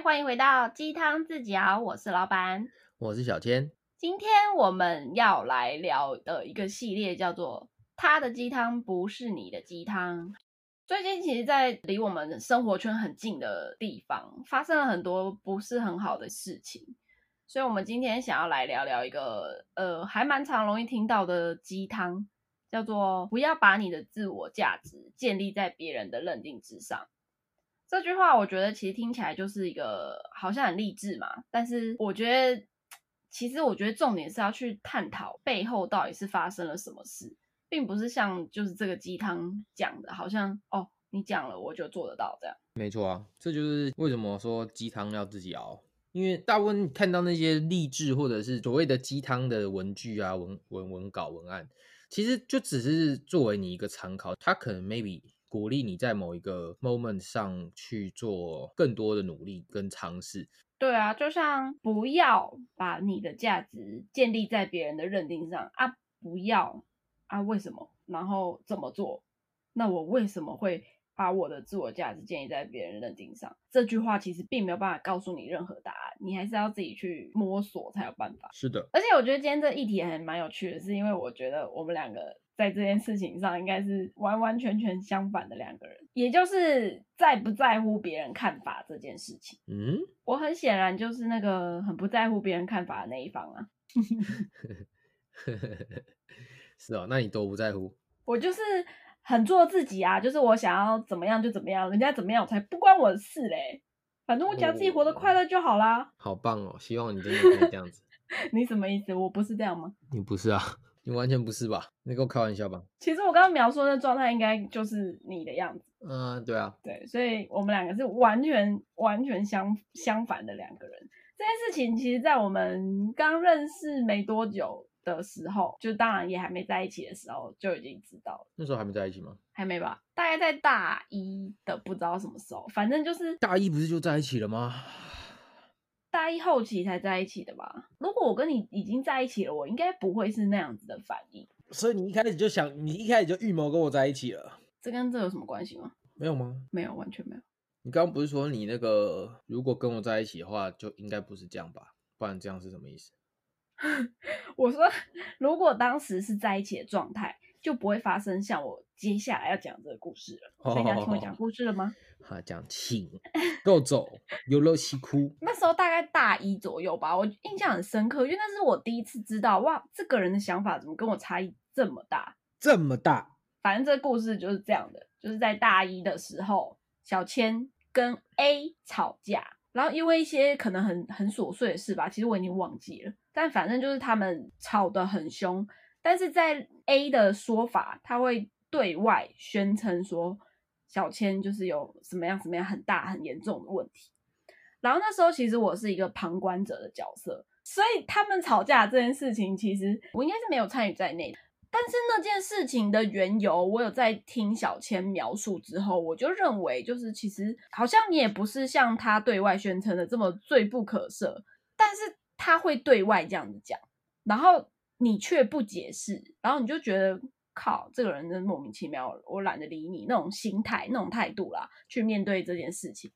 嗨，欢迎回到鸡汤自己熬，我是老板，我是小千。今天我们要来聊的一个系列叫做“他的鸡汤不是你的鸡汤”。最近其实，在离我们生活圈很近的地方，发生了很多不是很好的事情，所以我们今天想要来聊聊一个呃，还蛮常容易听到的鸡汤，叫做“不要把你的自我价值建立在别人的认定之上”。这句话我觉得其实听起来就是一个好像很励志嘛，但是我觉得其实我觉得重点是要去探讨背后到底是发生了什么事，并不是像就是这个鸡汤讲的，好像哦你讲了我就做得到这样。没错啊，这就是为什么说鸡汤要自己熬，因为大部分看到那些励志或者是所谓的鸡汤的文具啊、文文文稿、文案，其实就只是作为你一个参考，它可能 maybe。鼓励你在某一个 moment 上去做更多的努力跟尝试。对啊，就像不要把你的价值建立在别人的认定上啊，不要啊，为什么？然后怎么做？那我为什么会把我的自我价值建立在别人认定上？这句话其实并没有办法告诉你任何答案，你还是要自己去摸索才有办法。是的，而且我觉得今天这议题还蛮有趣的，是因为我觉得我们两个。在这件事情上，应该是完完全全相反的两个人，也就是在不在乎别人看法这件事情。嗯，我很显然就是那个很不在乎别人看法的那一方啊。是哦，那你都不在乎？我就是很做自己啊，就是我想要怎么样就怎么样，人家怎么样我才不关我的事嘞。反正我只要自己活得快乐就好啦。好棒哦，希望你真的可以这样子。你什么意思？我不是这样吗？你不是啊。你完全不是吧？你跟我开玩笑吧？其实我刚刚描述的状态应该就是你的样子。嗯，对啊，对，所以我们两个是完全完全相相反的两个人。这件事情其实，在我们刚认识没多久的时候，就当然也还没在一起的时候，就已经知道了。那时候还没在一起吗？还没吧，大概在大一的不知道什么时候，反正就是大一不是就在一起了吗？大一后期才在一起的吧？如果我跟你已经在一起了，我应该不会是那样子的反应。所以你一开始就想，你一开始就预谋跟我在一起了。这跟这有什么关系吗？没有吗？没有，完全没有。你刚刚不是说你那个如果跟我在一起的话，就应该不是这样吧？不然这样是什么意思？我说，如果当时是在一起的状态。就不会发生像我接下来要讲这个故事了。所以你要听我讲故事了吗？好，讲请够走，有乐西哭。那时候大概大一左右吧，我印象很深刻，因为那是我第一次知道，哇，这个人的想法怎么跟我差异这么大？这么大？反正这个故事就是这样的，就是在大一的时候，小千跟 A 吵架，然后因为一些可能很很琐碎的事吧，其实我已经忘记了，但反正就是他们吵得很凶。但是在 A 的说法，他会对外宣称说小千就是有什么样什么样很大很严重的问题。然后那时候其实我是一个旁观者的角色，所以他们吵架这件事情，其实我应该是没有参与在内。但是那件事情的缘由，我有在听小千描述之后，我就认为就是其实好像你也不是像他对外宣称的这么罪不可赦，但是他会对外这样子讲，然后。你却不解释，然后你就觉得靠，这个人真莫名其妙，我懒得理你那种心态、那种态度啦，去面对这件事情。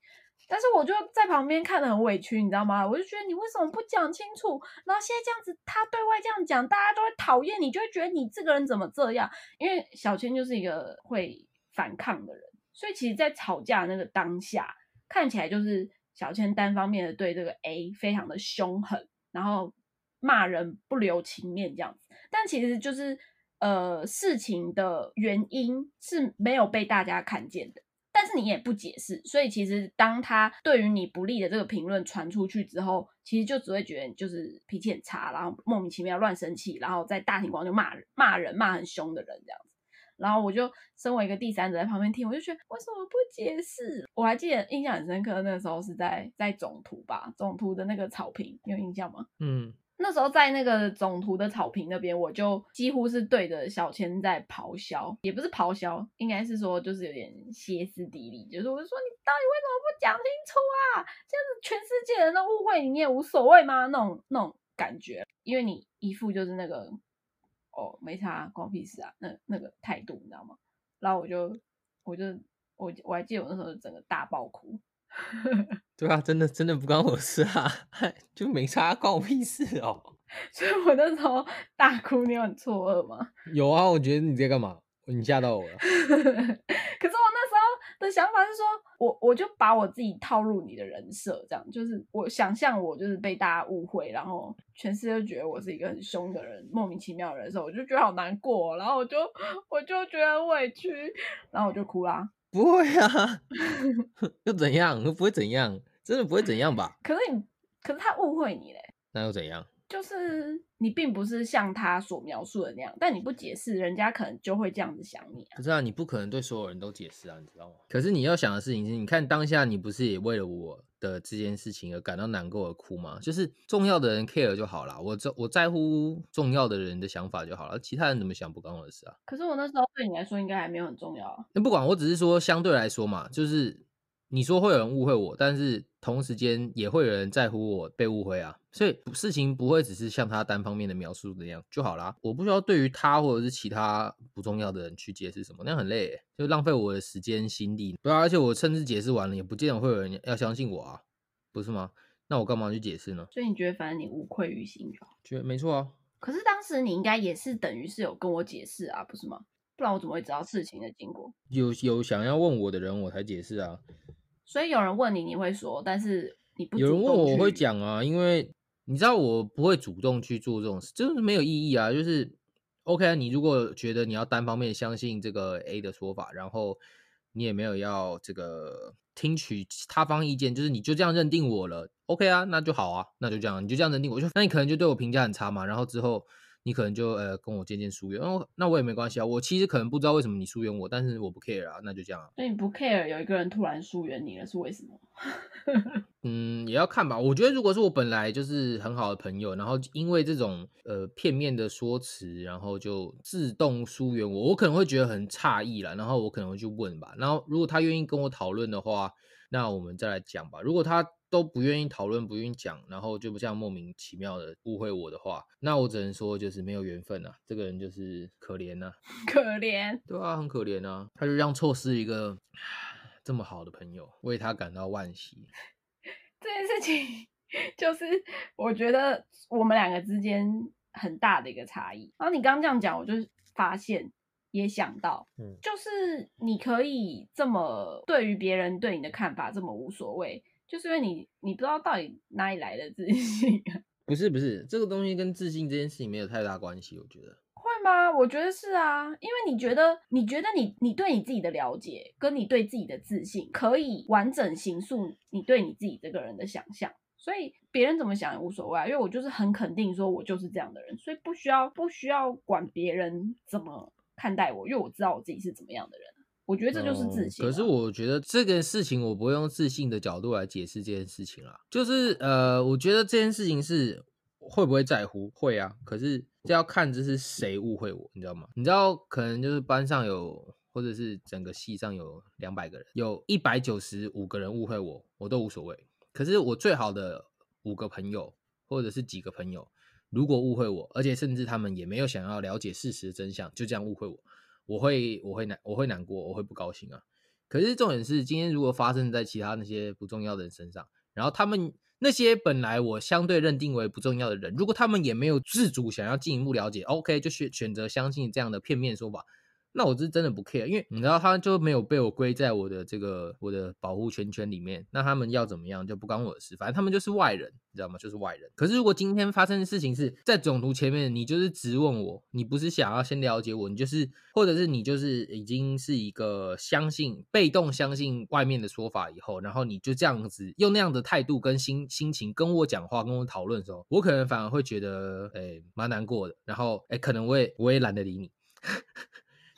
但是我就在旁边看得很委屈，你知道吗？我就觉得你为什么不讲清楚？然后现在这样子，他对外这样讲，大家都会讨厌你，就会觉得你这个人怎么这样？因为小千就是一个会反抗的人，所以其实，在吵架那个当下，看起来就是小千单方面的对这个 A 非常的凶狠，然后。骂人不留情面这样子，但其实就是呃事情的原因是没有被大家看见的，但是你也不解释，所以其实当他对于你不利的这个评论传出去之后，其实就只会觉得就是脾气很差，然后莫名其妙乱生气，然后在大庭广就骂人骂人骂很凶的人这样子，然后我就身为一个第三者在旁边听，我就觉得为什么不解释？我还记得印象很深刻，那个时候是在在总图吧，总图的那个草坪，有印象吗？嗯。那时候在那个总图的草坪那边，我就几乎是对着小千在咆哮，也不是咆哮，应该是说就是有点歇斯底里，就是我就说你到底为什么不讲清楚啊？这样子全世界人都误会你，你也无所谓吗？那种那种感觉，因为你一副就是那个哦没差，关屁事啊，那那个态度你知道吗？然后我就我就我我还记得我那时候整个大爆哭。对啊，真的真的不关我事啊，就没差，关我屁事哦。所以我那时候大哭，你有很错愕吗？有啊，我觉得你在干嘛？你吓到我了。可是我那时候的想法是说，我我就把我自己套入你的人设，这样就是我想象我就是被大家误会，然后全世界都觉得我是一个很凶的人，莫名其妙的人的时候，我就觉得好难过，然后我就我就觉得很委屈，然后我就哭啦。不会啊，又怎样？又不会怎样，真的不会怎样吧？可是你，可是他误会你嘞。那又怎样？就是你并不是像他所描述的那样，但你不解释，人家可能就会这样子想你啊。不是啊，你不可能对所有人都解释啊，你知道吗？可是你要想的事情是，你看当下你不是也为了我的这件事情而感到难过而哭吗？就是重要的人 care 就好了，我在我在乎重要的人的想法就好了，其他人怎么想不关我的事啊。可是我那时候对你来说应该还没有很重要啊。那不管，我只是说相对来说嘛，就是你说会有人误会我，但是同时间也会有人在乎我被误会啊。所以事情不会只是像他单方面的描述那样就好啦。我不需要对于他或者是其他不重要的人去解释什么，那样很累，就浪费我的时间心力。对啊，而且我甚至解释完了，也不见得会有人要相信我啊，不是吗？那我干嘛去解释呢？所以你觉得反正你无愧于心就好？觉得没错啊。可是当时你应该也是等于是有跟我解释啊，不是吗？不然我怎么会知道事情的经过？有有想要问我的人，我才解释啊。所以有人问你，你会说，但是你不有人问我，我会讲啊，因为你知道我不会主动去做这种事，就是没有意义啊。就是 OK 啊，你如果觉得你要单方面相信这个 A 的说法，然后你也没有要这个听取他方意见，就是你就这样认定我了，OK 啊，那就好啊，那就这样，你就这样认定我，就那你可能就对我评价很差嘛，然后之后你可能就呃跟我渐渐疏远，哦，那我也没关系啊，我其实可能不知道为什么你疏远我，但是我不 care 啊，那就这样啊。所以你不 care 有一个人突然疏远你了，是为什么？嗯，也要看吧。我觉得如果是我本来就是很好的朋友，然后因为这种呃片面的说辞，然后就自动疏远我，我可能会觉得很诧异啦。然后我可能会去问吧。然后如果他愿意跟我讨论的话，那我们再来讲吧。如果他都不愿意讨论，不愿意讲，然后就不像莫名其妙的误会我的话，那我只能说就是没有缘分啊。这个人就是可怜呐、可怜。对啊，很可怜啊。他就让错失一个 这么好的朋友，为他感到惋惜。这件事情 就是我觉得我们两个之间很大的一个差异。然后你刚刚这样讲，我就发现也想到，嗯就是你可以这么对于别人对你的看法这么无所谓，就是因为你你不知道到底哪里来的自信啊。不是不是，这个东西跟自信这件事情没有太大关系，我觉得。会吗？我觉得是啊，因为你觉得，你觉得你你对你自己的了解，跟你对自己的自信，可以完整形塑你对你自己这个人的想象。所以别人怎么想也无所谓啊，因为我就是很肯定说我就是这样的人，所以不需要不需要管别人怎么看待我，因为我知道我自己是怎么样的人。我觉得这就是自信啊、哦可是我觉得这件事情，我不会用自信的角度来解释这件事情啦。就是呃，我觉得这件事情是会不会在乎，会啊。可是这要看这是谁误会我，你知道吗？你知道可能就是班上有，或者是整个系上有两百个人，有一百九十五个人误会我，我都无所谓。可是我最好的五个朋友，或者是几个朋友，如果误会我，而且甚至他们也没有想要了解事实真相，就这样误会我，我会我会难我会难过，我会不高兴啊。可是重点是，今天如果发生在其他那些不重要的人身上，然后他们那些本来我相对认定为不重要的人，如果他们也没有自主想要进一步了解，OK，就选选择相信这样的片面说法，那我是真的不 care，因为你知道他就没有被我归在我的这个我的保护圈圈里面，那他们要怎么样就不关我的事，反正他们就是外人，你知道吗？就是外人。可是如果今天发生的事情是在总图前面，你就是质问我，你不是想要先了解我，你就是或者是你就是已经是一个相信被动相信外面的说法以后，然后你就这样子用那样的态度跟心心情跟我讲话，跟我讨论的时候，我可能反而会觉得诶蛮难过的，然后诶可能我也我也懒得理你。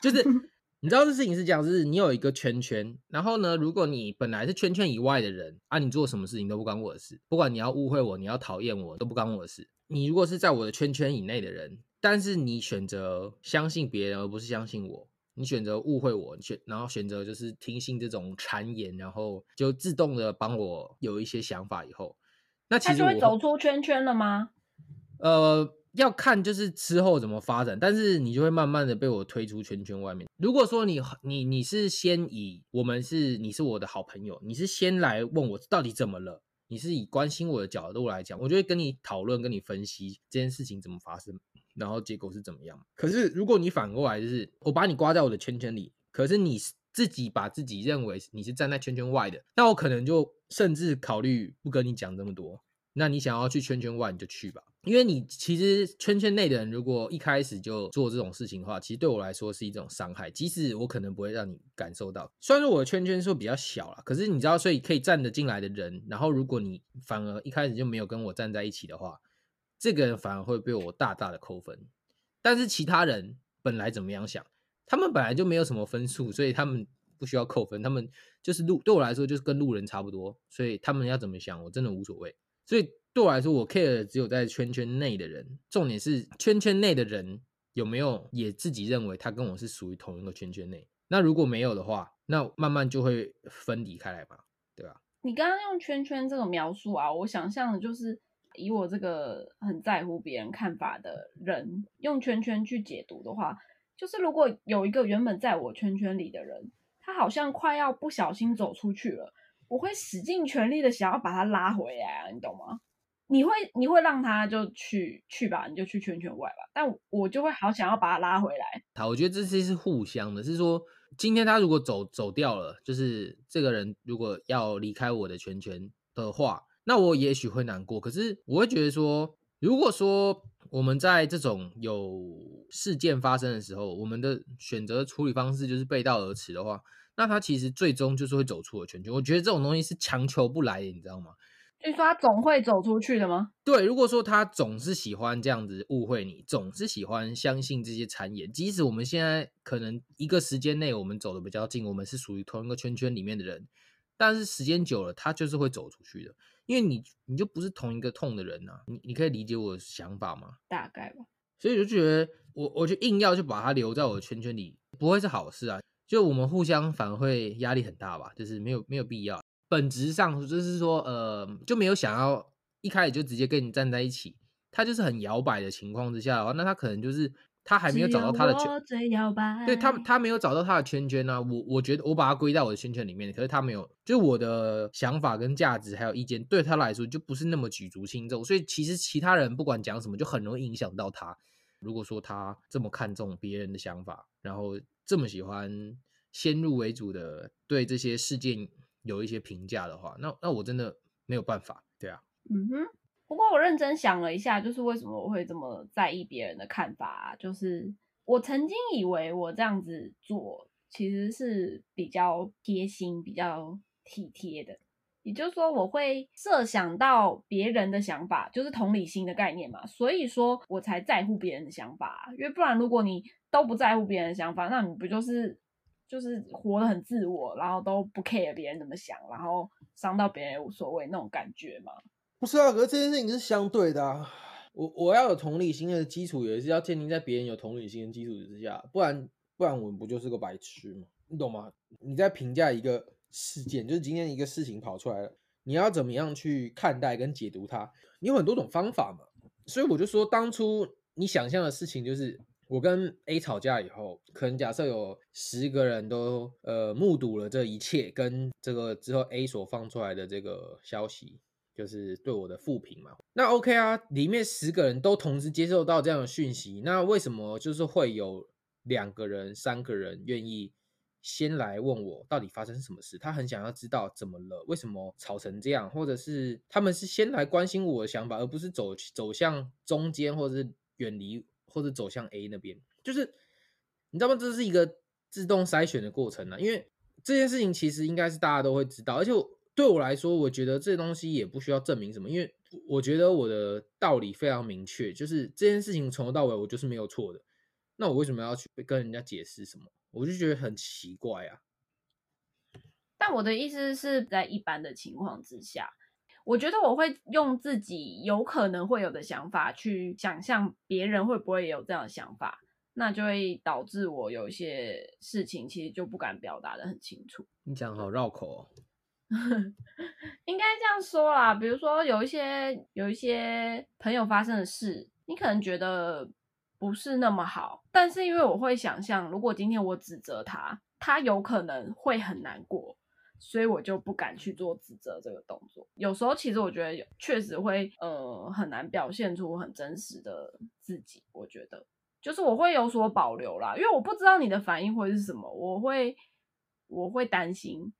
就是 你知道这事情是这样，就是你有一个圈圈，然后呢，如果你本来是圈圈以外的人啊，你做什么事情都不关我的事，不管你要误会我，你要讨厌我，都不关我的事。你如果是在我的圈圈以内的人，但是你选择相信别人而不是相信我，你选择误会我，你选然后选择就是听信这种谗言，然后就自动的帮我有一些想法以后，那其他就实会走出圈圈了吗？呃，要看就是之后怎么发展，但是你就会慢慢的被我推出圈圈外面。如果说你你你是先以我们是你是我的好朋友，你是先来问我到底怎么了，你是以关心我的角度来讲，我就会跟你讨论，跟你分析这件事情怎么发生，然后结果是怎么样。可是如果你反过来就是我把你刮在我的圈圈里，可是你自己把自己认为你是站在圈圈外的，那我可能就甚至考虑不跟你讲这么多。那你想要去圈圈外，你就去吧。因为你其实圈圈内的人，如果一开始就做这种事情的话，其实对我来说是一种伤害。即使我可能不会让你感受到，虽然说我的圈圈是比较小了，可是你知道，所以可以站得进来的人，然后如果你反而一开始就没有跟我站在一起的话，这个人反而会被我大大的扣分。但是其他人本来怎么样想，他们本来就没有什么分数，所以他们不需要扣分，他们就是路对我来说就是跟路人差不多，所以他们要怎么想，我真的无所谓。所以对我来说，我 care 只有在圈圈内的人。重点是圈圈内的人有没有也自己认为他跟我是属于同一个圈圈内。那如果没有的话，那慢慢就会分离开来嘛，对吧？你刚刚用圈圈这个描述啊，我想象的就是以我这个很在乎别人看法的人，用圈圈去解读的话，就是如果有一个原本在我圈圈里的人，他好像快要不小心走出去了。我会使尽全力的想要把他拉回来啊，你懂吗？你会你会让他就去去吧，你就去圈圈外吧。但我就会好想要把他拉回来。好，我觉得这些是互相的，是说今天他如果走走掉了，就是这个人如果要离开我的圈圈的话，那我也许会难过。可是我会觉得说，如果说我们在这种有事件发生的时候，我们的选择处理方式就是背道而驰的话。那他其实最终就是会走出了圈圈。我觉得这种东西是强求不来的，你知道吗？就说他总会走出去的吗？对，如果说他总是喜欢这样子误会你，总是喜欢相信这些谗言，即使我们现在可能一个时间内我们走的比较近，我们是属于同一个圈圈里面的人，但是时间久了，他就是会走出去的，因为你你就不是同一个痛的人呐。你你可以理解我的想法吗？大概吧。所以就觉得我我就硬要去把他留在我的圈圈里，不会是好事啊。就我们互相反而会压力很大吧，就是没有没有必要。本质上就是说，呃，就没有想要一开始就直接跟你站在一起。他就是很摇摆的情况之下的话，那他可能就是他还没有找到他的圈，对他他没有找到他的圈圈呢。我我觉得我把他归在我的圈圈里面，可是他没有，就我的想法跟价值还有意见对他来说就不是那么举足轻重，所以其实其他人不管讲什么，就很容易影响到他。如果说他这么看重别人的想法，然后。这么喜欢先入为主的对这些事件有一些评价的话，那那我真的没有办法，对啊。嗯哼。不过我认真想了一下，就是为什么我会这么在意别人的看法？就是我曾经以为我这样子做其实是比较贴心、比较体贴的，也就是说我会设想到别人的想法，就是同理心的概念嘛。所以说我才在乎别人的想法，因为不然如果你都不在乎别人的想法，那你不就是就是活得很自我，然后都不 care 别人怎么想，然后伤到别人也无所谓那种感觉嘛？不是啊，可是这件事情是相对的啊。我我要有同理心的基础，也是要建立在别人有同理心的基础之下，不然不然我们不就是个白痴吗？你懂吗？你在评价一个事件，就是今天一个事情跑出来了，你要怎么样去看待跟解读它？你有很多种方法嘛。所以我就说，当初你想象的事情就是。我跟 A 吵架以后，可能假设有十个人都呃目睹了这一切，跟这个之后 A 所放出来的这个消息，就是对我的复评嘛。那 OK 啊，里面十个人都同时接受到这样的讯息，那为什么就是会有两个人、三个人愿意先来问我到底发生什么事？他很想要知道怎么了，为什么吵成这样，或者是他们是先来关心我的想法，而不是走走向中间，或者是远离。或者走向 A 那边，就是你知道吗？这是一个自动筛选的过程呢。因为这件事情其实应该是大家都会知道，而且对我来说，我觉得这东西也不需要证明什么，因为我觉得我的道理非常明确，就是这件事情从头到尾我就是没有错的。那我为什么要去跟人家解释什么？我就觉得很奇怪啊。但我的意思是在一般的情况之下。我觉得我会用自己有可能会有的想法去想象别人会不会有这样的想法，那就会导致我有一些事情其实就不敢表达的很清楚。你讲好绕口哦，应该这样说啦，比如说有一些有一些朋友发生的事，你可能觉得不是那么好，但是因为我会想象，如果今天我指责他，他有可能会很难过，所以我就不敢去做指责这个动作。有时候其实我觉得确实会呃很难表现出很真实的自己，我觉得就是我会有所保留啦，因为我不知道你的反应会是什么，我会我会担心。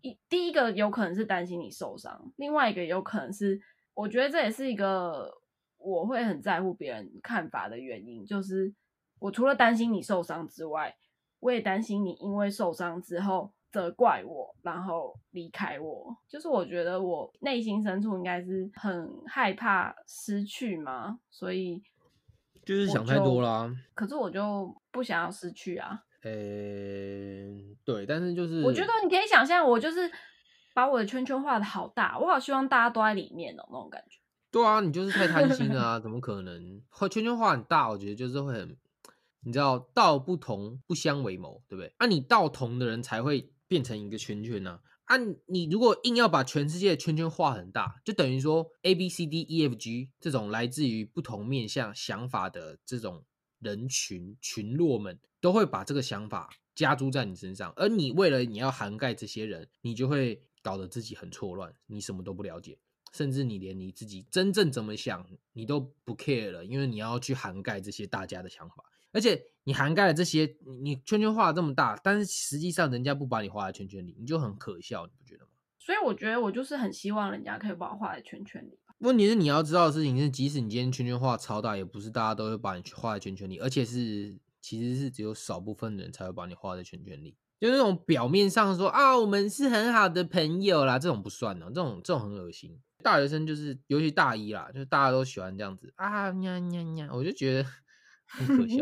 一第一个有可能是担心你受伤，另外一个有可能是，我觉得这也是一个我会很在乎别人看法的原因，就是我除了担心你受伤之外，我也担心你因为受伤之后责怪我，然后离开我。就是我觉得我内心深处应该是很害怕失去嘛，所以就是想太多啦。可是我就不想要失去啊。呃，对，但是就是我觉得你可以想象，我就是把我的圈圈画的好大，我好希望大家都在里面哦，那种感觉。对啊，你就是太贪心了啊！怎么可能？画圈圈画很大，我觉得就是会很，你知道，道不同不相为谋，对不对？啊，你道同的人才会变成一个圈圈呢。啊，你如果硬要把全世界的圈圈画很大，就等于说 A B C D E F G 这种来自于不同面向想法的这种。人群群落们都会把这个想法加诸在你身上，而你为了你要涵盖这些人，你就会搞得自己很错乱，你什么都不了解，甚至你连你自己真正怎么想你都不 care 了，因为你要去涵盖这些大家的想法，而且你涵盖了这些，你圈圈画这么大，但是实际上人家不把你画在圈圈里，你就很可笑，你不觉得吗？所以我觉得我就是很希望人家可以把我画在圈圈里。问题是你要知道的事情是，即使你今天圈圈画超大，也不是大家都会把你画在圈圈里，而且是其实是只有少部分人才会把你画在圈圈里。就那种表面上说啊，我们是很好的朋友啦，这种不算哦，这种这种很恶心。大学生就是，尤其大一啦，就大家都喜欢这样子啊，呀呀呀，我就觉得。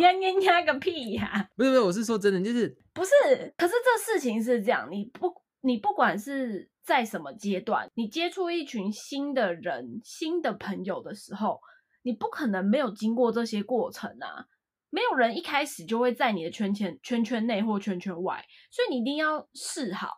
呀呀呀个屁呀！不是不是，我是说真的，就是不是。可是这事情是这样，你不你不管是。在什么阶段，你接触一群新的人、新的朋友的时候，你不可能没有经过这些过程啊！没有人一开始就会在你的圈圈圈圈内或圈圈外，所以你一定要试好。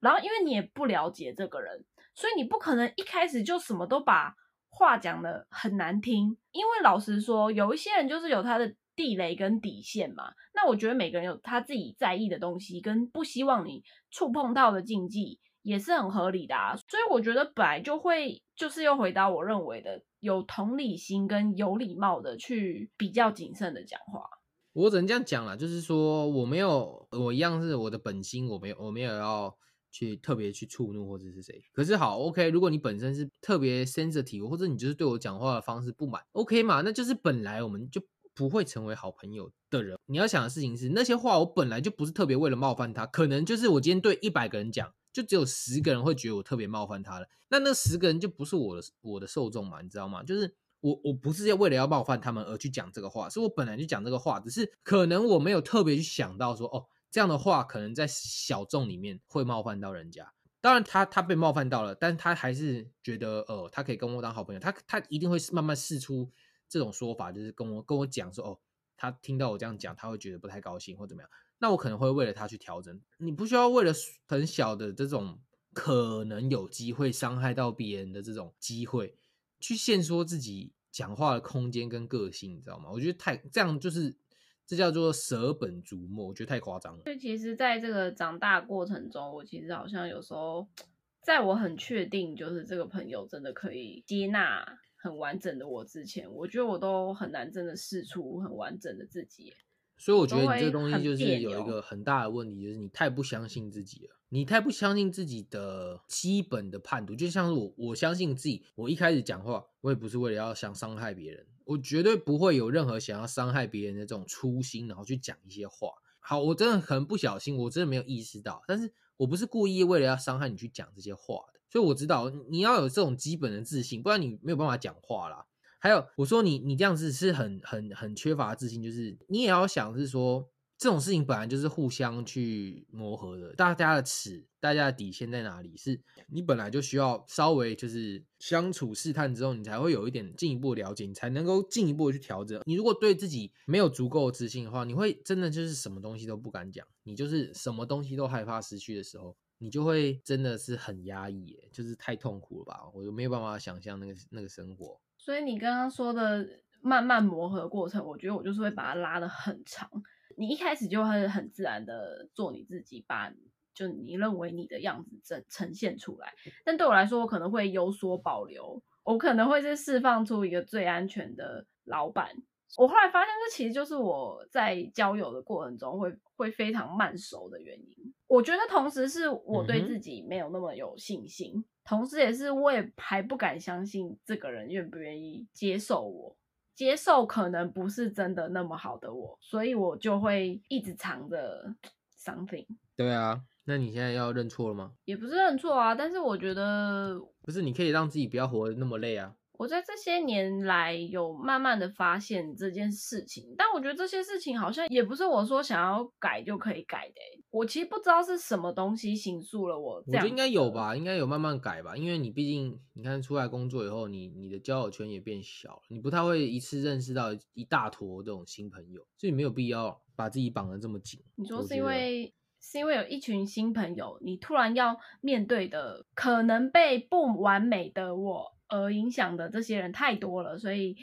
然后，因为你也不了解这个人，所以你不可能一开始就什么都把话讲的很难听。因为老实说，有一些人就是有他的地雷跟底线嘛。那我觉得每个人有他自己在意的东西，跟不希望你触碰到的禁忌。也是很合理的啊，所以我觉得本来就会就是又回到我认为的有同理心跟有礼貌的去比较谨慎的讲话。我只能这样讲了，就是说我没有我一样是我的本心，我没有我没有要去特别去触怒或者是谁。可是好，OK，如果你本身是特别 sensitive，或者你就是对我讲话的方式不满，OK 嘛，那就是本来我们就不会成为好朋友的人。你要想的事情是那些话我本来就不是特别为了冒犯他，可能就是我今天对一百个人讲。就只有十个人会觉得我特别冒犯他了，那那十个人就不是我的我的受众嘛，你知道吗？就是我我不是要为了要冒犯他们而去讲这个话，是我本来就讲这个话，只是可能我没有特别去想到说，哦，这样的话可能在小众里面会冒犯到人家。当然他他被冒犯到了，但他还是觉得，呃，他可以跟我当好朋友，他他一定会慢慢试出这种说法，就是跟我跟我讲说，哦，他听到我这样讲，他会觉得不太高兴或怎么样。那我可能会为了他去调整，你不需要为了很小的这种可能有机会伤害到别人的这种机会，去限缩自己讲话的空间跟个性，你知道吗？我觉得太这样就是这叫做舍本逐末，我觉得太夸张了。所以其实，在这个长大过程中，我其实好像有时候，在我很确定就是这个朋友真的可以接纳很完整的我之前，我觉得我都很难真的试出很完整的自己。所以我觉得你这个东西就是有一个很大的问题，就是你太不相信自己了，你太不相信自己的基本的判读。就像是我，我相信自己，我一开始讲话，我也不是为了要想伤害别人，我绝对不会有任何想要伤害别人的这种初心，然后去讲一些话。好，我真的很不小心，我真的没有意识到，但是我不是故意为了要伤害你去讲这些话的。所以我知道你要有这种基本的自信，不然你没有办法讲话啦。还有，我说你你这样子是很很很缺乏自信，就是你也要想是说这种事情本来就是互相去磨合的，大家的尺，大家的底线在哪里？是你本来就需要稍微就是相处试探之后，你才会有一点进一步了解，你才能够进一步去调整。你如果对自己没有足够自信的话，你会真的就是什么东西都不敢讲，你就是什么东西都害怕失去的时候，你就会真的是很压抑，就是太痛苦了吧？我就没有办法想象那个那个生活。所以你刚刚说的慢慢磨合的过程，我觉得我就是会把它拉的很长。你一开始就会很自然的做你自己，把就你认为你的样子呈呈现出来。但对我来说，我可能会有所保留，我可能会是释放出一个最安全的老板。我后来发现，这其实就是我在交友的过程中会会非常慢熟的原因。我觉得同时是我对自己没有那么有信心，同时也是我也还不敢相信这个人愿不愿意接受我。接受可能不是真的那么好的我，所以我就会一直藏着 something。对啊，那你现在要认错了吗？也不是认错啊，但是我觉得不是，你可以让自己不要活得那么累啊。我在这些年来有慢慢的发现这件事情，但我觉得这些事情好像也不是我说想要改就可以改的。我其实不知道是什么东西形塑了我。我觉得应该有吧，应该有慢慢改吧，因为你毕竟你看出来工作以后，你你的交友圈也变小了，你不太会一次认识到一大坨这种新朋友，所以没有必要把自己绑得这么紧。你说是因为是因为有一群新朋友，你突然要面对的可能被不完美的我。而影响的这些人太多了，所以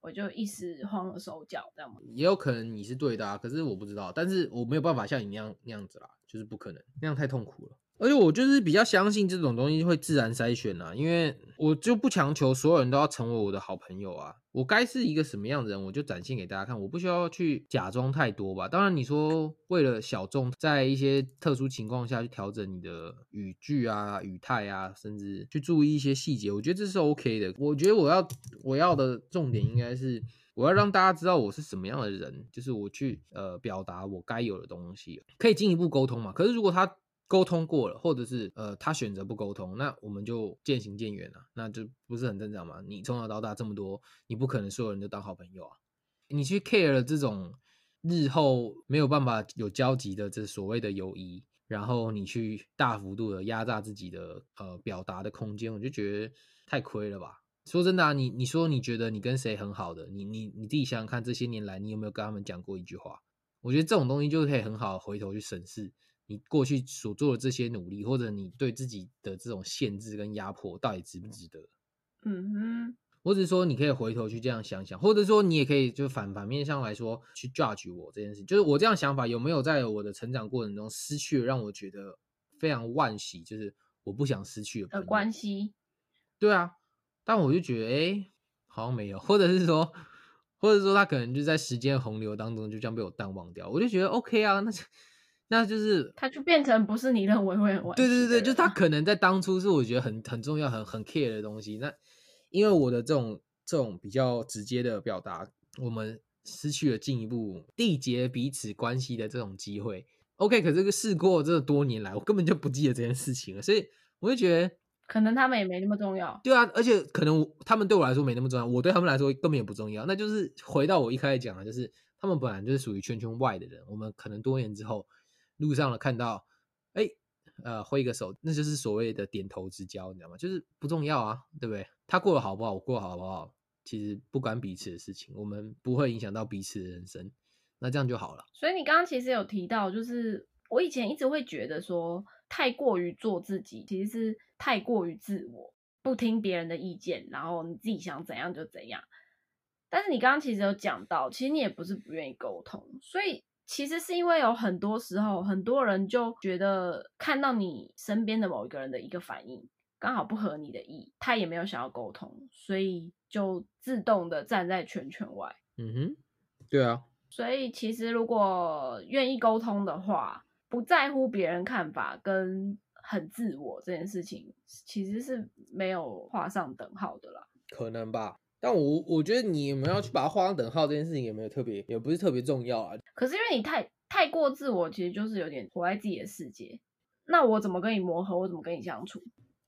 我就一时慌了手脚，这样？也有可能你是对的啊，可是我不知道，但是我没有办法像你那样那样子啦，就是不可能，那样太痛苦了。而且我就是比较相信这种东西会自然筛选啊，因为我就不强求所有人都要成为我的好朋友啊。我该是一个什么样的人，我就展现给大家看，我不需要去假装太多吧。当然，你说为了小众，在一些特殊情况下去调整你的语句啊、语态啊，甚至去注意一些细节，我觉得这是 OK 的。我觉得我要我要的重点应该是，我要让大家知道我是什么样的人，就是我去呃表达我该有的东西，可以进一步沟通嘛。可是如果他沟通过了，或者是呃他选择不沟通，那我们就渐行渐远了，那就不是很正常吗？你从小到大这么多，你不可能所有人都当好朋友啊。你去 care 了这种日后没有办法有交集的这所谓的友谊，然后你去大幅度的压榨自己的呃表达的空间，我就觉得太亏了吧。说真的啊，你你说你觉得你跟谁很好的，你你你自己想想看，这些年来你有没有跟他们讲过一句话？我觉得这种东西就可以很好回头去审视。你过去所做的这些努力，或者你对自己的这种限制跟压迫，到底值不值得？嗯哼，或者是说，你可以回头去这样想想，或者说你也可以就反反面上来说去 judge 我这件事，就是我这样想法有没有在我的成长过程中失去了让我觉得非常惋惜，就是我不想失去的关系。对啊，但我就觉得，哎，好像没有，或者是说，或者说他可能就在时间洪流当中就这样被我淡忘掉，我就觉得 OK 啊，那那就是他就变成不是你认为会很完。对对对就是他可能在当初是我觉得很很重要、很很 care 的东西。那因为我的这种这种比较直接的表达，我们失去了进一步缔结彼此关系的这种机会。OK，可这个事过这多年来，我根本就不记得这件事情了，所以我就觉得可能他们也没那么重要。对啊，而且可能他们对我来说没那么重要，我对他们来说根本也不重要。那就是回到我一开始讲的，就是他们本来就是属于圈圈外的人，我们可能多年之后。路上了看到，哎，呃，挥个手，那就是所谓的点头之交，你知道吗？就是不重要啊，对不对？他过得好不好，我过得好不好，其实不关彼此的事情，我们不会影响到彼此的人生，那这样就好了。所以你刚刚其实有提到，就是我以前一直会觉得说，太过于做自己，其实是太过于自我，不听别人的意见，然后你自己想怎样就怎样。但是你刚刚其实有讲到，其实你也不是不愿意沟通，所以。其实是因为有很多时候，很多人就觉得看到你身边的某一个人的一个反应刚好不合你的意，他也没有想要沟通，所以就自动的站在圈圈外。嗯哼，对啊。所以其实如果愿意沟通的话，不在乎别人看法跟很自我这件事情，其实是没有画上等号的啦。可能吧。但我我觉得你有没有去把它画上等号这件事情也没有特别，也不是特别重要啊。可是因为你太太过自我，其实就是有点活在自己的世界。那我怎么跟你磨合？我怎么跟你相处？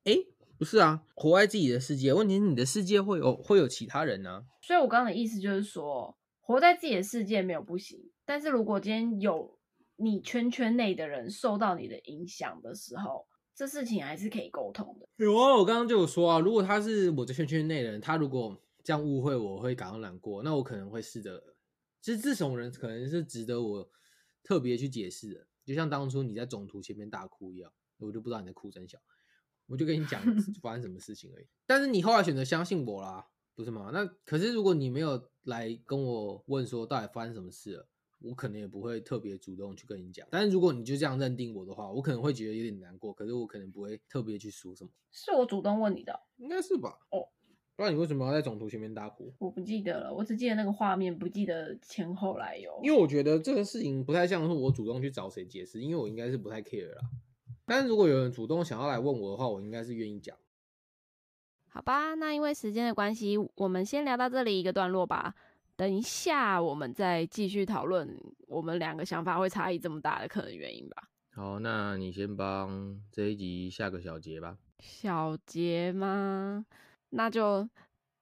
哎，不是啊，活在自己的世界。问题是你的世界会有会有其他人呢。所以我刚刚的意思就是说，活在自己的世界没有不行。但是如果今天有你圈圈内的人受到你的影响的时候，这事情还是可以沟通的。有啊，我刚刚就有说啊，如果他是我的圈圈内的人，他如果这样误会我会感到难过，那我可能会试着，其实这种人可能是值得我特别去解释的，就像当初你在总图前面大哭一样，我就不知道你在哭真小，我就跟你讲 发生什么事情而已。但是你后来选择相信我啦，不是吗？那可是如果你没有来跟我问说到底发生什么事了，我可能也不会特别主动去跟你讲。但是如果你就这样认定我的话，我可能会觉得有点难过，可是我可能不会特别去说什么。是我主动问你的，应该是吧？哦，不然你为什么要在总图前面大哭？我不记得了，我只记得那个画面，不记得前后来由。因为我觉得这个事情不太像是我主动去找谁解释，因为我应该是不太 care 啦。但是如果有人主动想要来问我的话，我应该是愿意讲。好吧，那因为时间的关系，我们先聊到这里一个段落吧。等一下，我们再继续讨论我们两个想法会差异这么大的可能原因吧。好，那你先帮这一集下个小结吧。小结吗？那就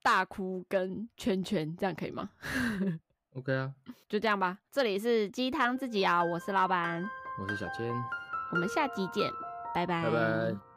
大哭跟圈圈，这样可以吗？OK 啊，就这样吧。这里是鸡汤自己熬，我是老板，我是小千，我们下集见，拜拜，拜拜。